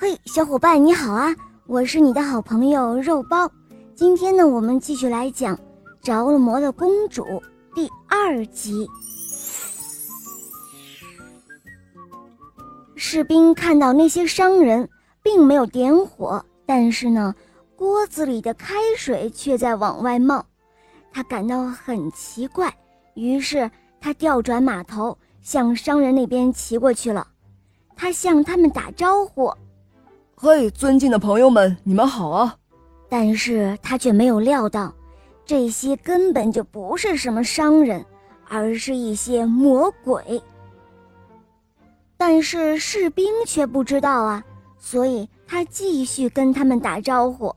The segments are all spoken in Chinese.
嘿，小伙伴你好啊！我是你的好朋友肉包。今天呢，我们继续来讲《着了魔的公主》第二集。士兵看到那些商人并没有点火，但是呢，锅子里的开水却在往外冒，他感到很奇怪，于是他调转马头向商人那边骑过去了。他向他们打招呼。嘿，尊敬的朋友们，你们好啊！但是他却没有料到，这些根本就不是什么商人，而是一些魔鬼。但是士兵却不知道啊，所以他继续跟他们打招呼：“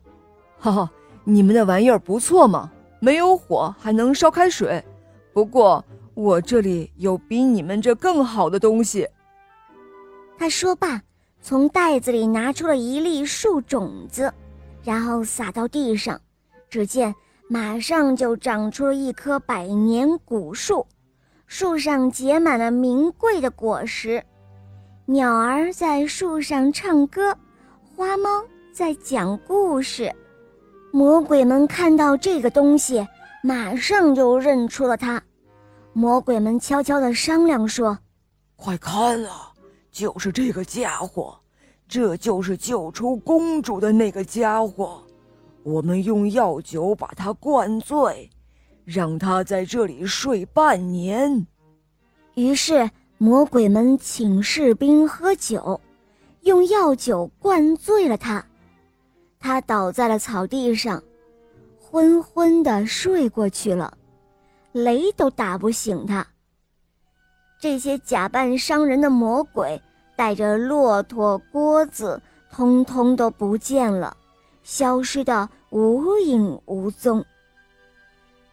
哈哈，你们的玩意儿不错嘛，没有火还能烧开水。不过我这里有比你们这更好的东西。”他说罢。从袋子里拿出了一粒树种子，然后撒到地上，只见马上就长出了一棵百年古树，树上结满了名贵的果实，鸟儿在树上唱歌，花猫在讲故事。魔鬼们看到这个东西，马上就认出了它。魔鬼们悄悄地商量说：“快看啊！”就是这个家伙，这就是救出公主的那个家伙。我们用药酒把他灌醉，让他在这里睡半年。于是魔鬼们请士兵喝酒，用药酒灌醉了他。他倒在了草地上，昏昏的睡过去了，雷都打不醒他。这些假扮商人的魔鬼带着骆驼、锅子，通通都不见了，消失的无影无踪。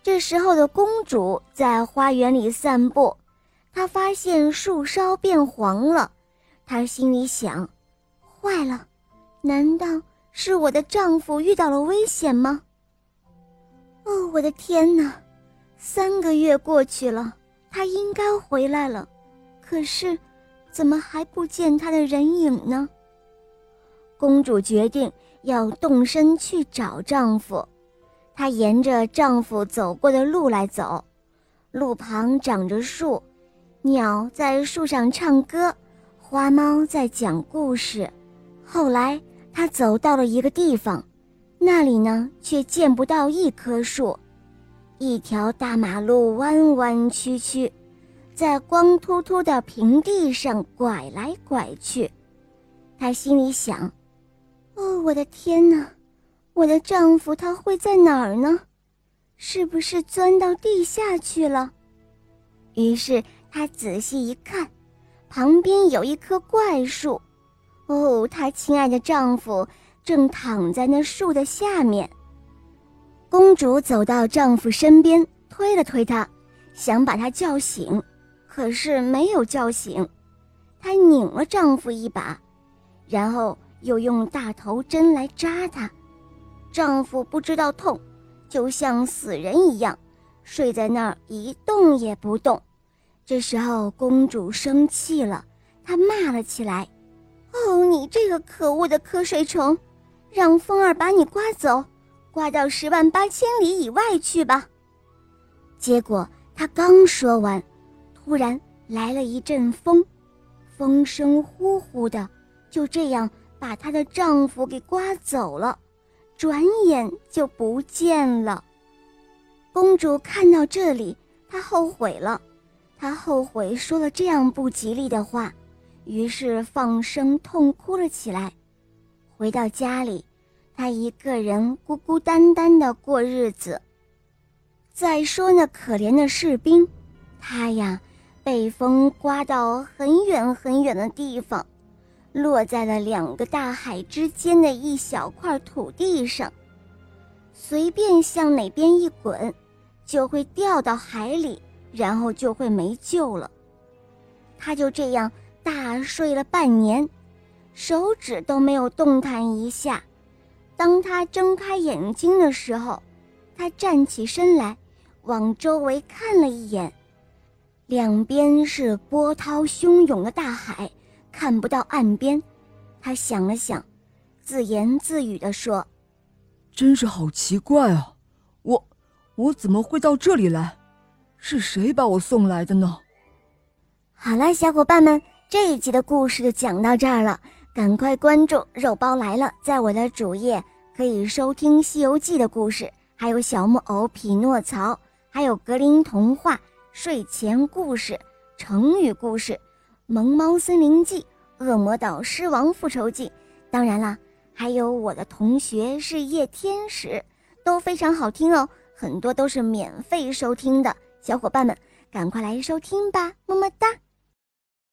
这时候的公主在花园里散步，她发现树梢变黄了，她心里想：坏了，难道是我的丈夫遇到了危险吗？哦，我的天哪！三个月过去了。他应该回来了，可是，怎么还不见他的人影呢？公主决定要动身去找丈夫。她沿着丈夫走过的路来走，路旁长着树，鸟在树上唱歌，花猫在讲故事。后来，她走到了一个地方，那里呢却见不到一棵树。一条大马路弯弯曲曲，在光秃秃的平地上拐来拐去。她心里想：“哦，我的天哪！我的丈夫他会在哪儿呢？是不是钻到地下去了？”于是她仔细一看，旁边有一棵怪树。哦，她亲爱的丈夫正躺在那树的下面。公主走到丈夫身边，推了推他，想把他叫醒，可是没有叫醒。她拧了丈夫一把，然后又用大头针来扎他。丈夫不知道痛，就像死人一样，睡在那儿一动也不动。这时候，公主生气了，她骂了起来：“哦，你这个可恶的瞌睡虫，让风儿把你刮走！”刮到十万八千里以外去吧。结果她刚说完，突然来了一阵风，风声呼呼的，就这样把她的丈夫给刮走了，转眼就不见了。公主看到这里，她后悔了，她后悔说了这样不吉利的话，于是放声痛哭了起来。回到家里。他一个人孤孤单单的过日子。再说那可怜的士兵，他呀，被风刮到很远很远的地方，落在了两个大海之间的一小块土地上，随便向哪边一滚，就会掉到海里，然后就会没救了。他就这样大睡了半年，手指都没有动弹一下。当他睁开眼睛的时候，他站起身来，往周围看了一眼，两边是波涛汹涌的大海，看不到岸边，他想了想，自言自语地说：“真是好奇怪啊，我我怎么会到这里来？是谁把我送来的呢？”好了，小伙伴们，这一集的故事就讲到这儿了。赶快关注“肉包来了”，在我的主页可以收听《西游记》的故事，还有小木偶匹诺曹，还有格林童话、睡前故事、成语故事、萌猫森林记、恶魔岛狮王复仇记。当然啦，还有我的同学是夜天使，都非常好听哦，很多都是免费收听的。小伙伴们，赶快来收听吧，么么哒！